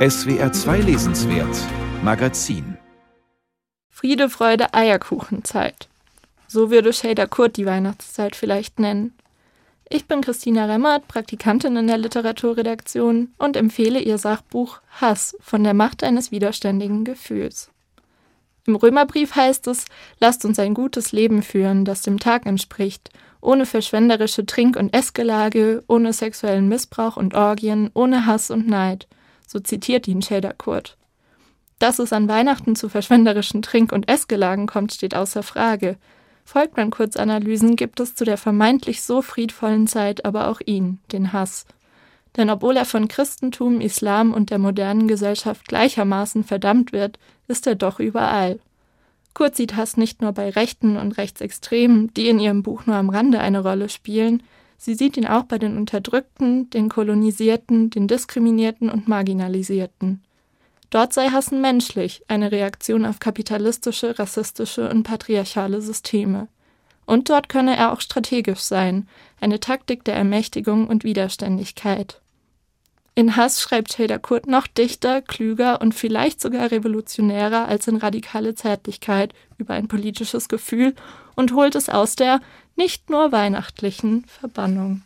SWR 2 Lesenswert Magazin Friede, Freude, Eierkuchenzeit. So würde Shader Kurt die Weihnachtszeit vielleicht nennen. Ich bin Christina Remmert, Praktikantin in der Literaturredaktion und empfehle ihr Sachbuch Hass von der Macht eines widerständigen Gefühls. Im Römerbrief heißt es, lasst uns ein gutes Leben führen, das dem Tag entspricht, ohne verschwenderische Trink- und Essgelage, ohne sexuellen Missbrauch und Orgien, ohne Hass und Neid. So zitiert ihn Shader Kurt. Dass es an Weihnachten zu verschwenderischen Trink- und Essgelagen kommt, steht außer Frage. Folgt man Kurzanalysen, gibt es zu der vermeintlich so friedvollen Zeit aber auch ihn, den Hass. Denn obwohl er von Christentum, Islam und der modernen Gesellschaft gleichermaßen verdammt wird, ist er doch überall. Kurz sieht Hass nicht nur bei Rechten und Rechtsextremen, die in ihrem Buch nur am Rande eine Rolle spielen, sie sieht ihn auch bei den Unterdrückten, den Kolonisierten, den Diskriminierten und Marginalisierten. Dort sei Hassen menschlich, eine Reaktion auf kapitalistische, rassistische und patriarchale Systeme. Und dort könne er auch strategisch sein, eine Taktik der Ermächtigung und Widerständigkeit. In Hass schreibt Shader Kurt noch dichter, klüger und vielleicht sogar revolutionärer als in radikale Zärtlichkeit über ein politisches Gefühl und holt es aus der nicht nur weihnachtlichen Verbannung.